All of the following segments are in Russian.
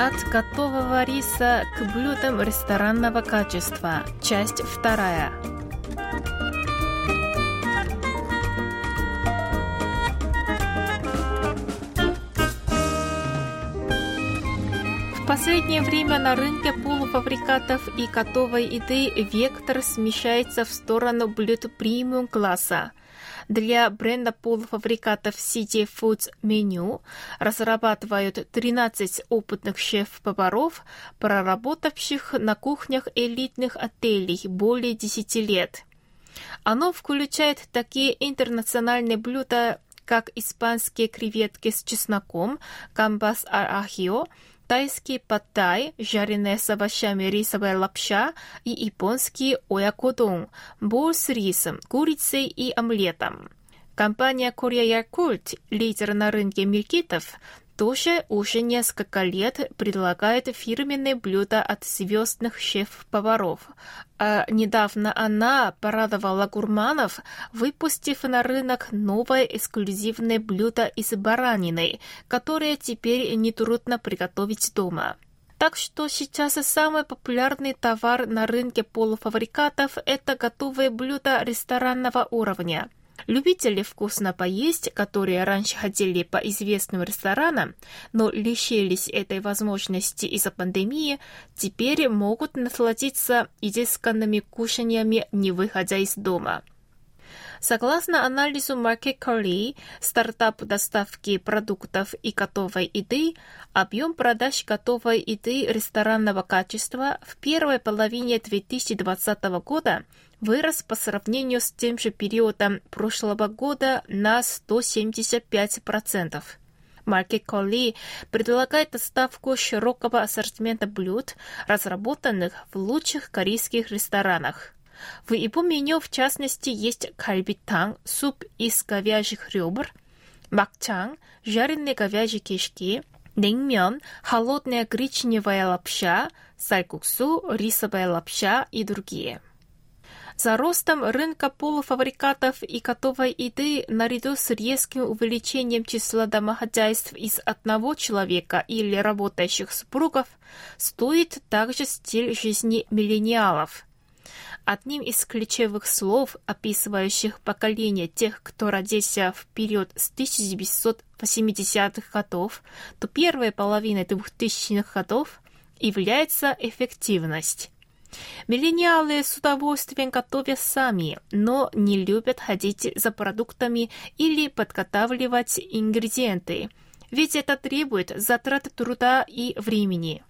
От готового риса к блюдам ресторанного качества. Часть вторая. Последнее время на рынке полуфабрикатов и готовой еды вектор смещается в сторону блюд премиум класса. Для бренда полуфабрикатов City Foods Menu разрабатывают 13 опытных шеф-поваров, проработавших на кухнях элитных отелей более 10 лет. Оно включает такие интернациональные блюда, как испанские креветки с чесноком, камбас арахио, тайский паттай, жареная с овощами рисовая лапша и японский оякодон, бол с рисом, курицей и омлетом. Компания Korea Yakult, лидер на рынке мелькитов, тоже уже несколько лет предлагает фирменные блюда от звездных шеф-поваров. А недавно она порадовала гурманов, выпустив на рынок новое эксклюзивное блюдо из баранины, которое теперь нетрудно приготовить дома. Так что сейчас самый популярный товар на рынке полуфабрикатов – это готовые блюда ресторанного уровня – Любители вкусно поесть, которые раньше ходили по известным ресторанам, но лишились этой возможности из-за пандемии, теперь могут насладиться изысканными кушаниями, не выходя из дома. Согласно анализу Market Curry, стартап доставки продуктов и готовой еды, объем продаж готовой еды ресторанного качества в первой половине 2020 года вырос по сравнению с тем же периодом прошлого года на 175%. Market Collie предлагает доставку широкого ассортимента блюд, разработанных в лучших корейских ресторанах. В его меню, в частности, есть кальбитанг, суп из говяжьих ребр, макчанг, жареные говяжьи кишки, 냉면, холодная гречневая лапша, сальгуксу, рисовая лапша и другие. За ростом рынка полуфабрикатов и готовой еды наряду с резким увеличением числа домохозяйств из одного человека или работающих супругов стоит также стиль жизни миллениалов. Одним из ключевых слов, описывающих поколение тех, кто родился в период с 1980-х годов до первой половины 2000-х годов, является эффективность. Миллениалы с удовольствием готовят сами, но не любят ходить за продуктами или подготавливать ингредиенты, ведь это требует затрат труда и времени.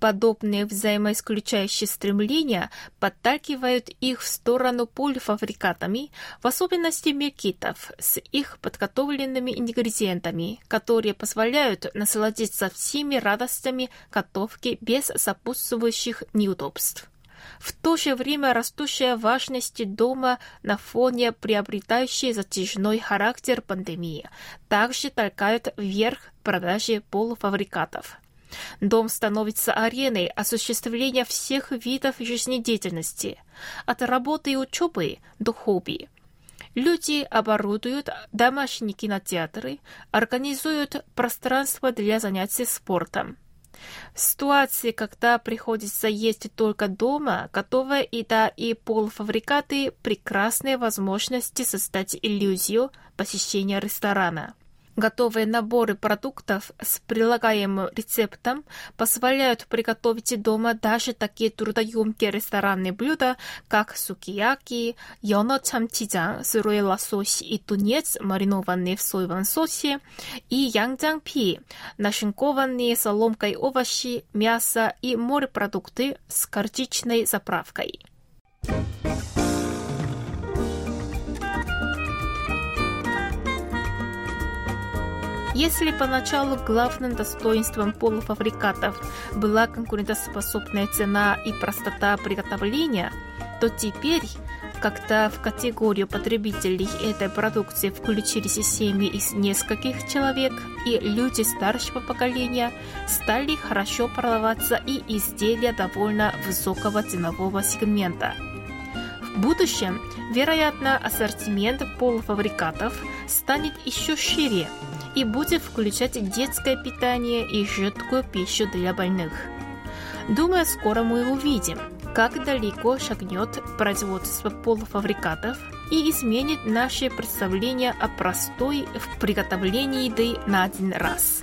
Подобные взаимоисключающие стремления подталкивают их в сторону полифабрикатами, в особенности мекитов, с их подготовленными ингредиентами, которые позволяют насладиться всеми радостями готовки без сопутствующих неудобств. В то же время растущая важность дома на фоне приобретающей затяжной характер пандемии также толкают вверх продажи полуфабрикатов. Дом становится ареной осуществления всех видов жизнедеятельности, от работы и учебы до хобби. Люди оборудуют домашние кинотеатры, организуют пространство для занятий спортом. В ситуации, когда приходится есть только дома, готовая еда и полуфабрикаты – прекрасные возможности создать иллюзию посещения ресторана. Готовые наборы продуктов с прилагаемым рецептом позволяют приготовить дома даже такие трудоемкие ресторанные блюда, как сукияки, йоно чамчижан, сырой лосось и тунец, маринованный в соевом соусе, и янджангпи, нашинкованные соломкой овощи, мясо и морепродукты с горчичной заправкой. Если поначалу главным достоинством полуфабрикатов была конкурентоспособная цена и простота приготовления, то теперь, когда в категорию потребителей этой продукции включились семьи из нескольких человек и люди старшего поколения, стали хорошо продаваться и изделия довольно высокого ценового сегмента. В будущем, вероятно, ассортимент полуфабрикатов станет еще шире – и будет включать детское питание и жидкую пищу для больных. Думаю, скоро мы увидим, как далеко шагнет производство полуфабрикатов и изменит наше представление о простой в приготовлении еды на один раз.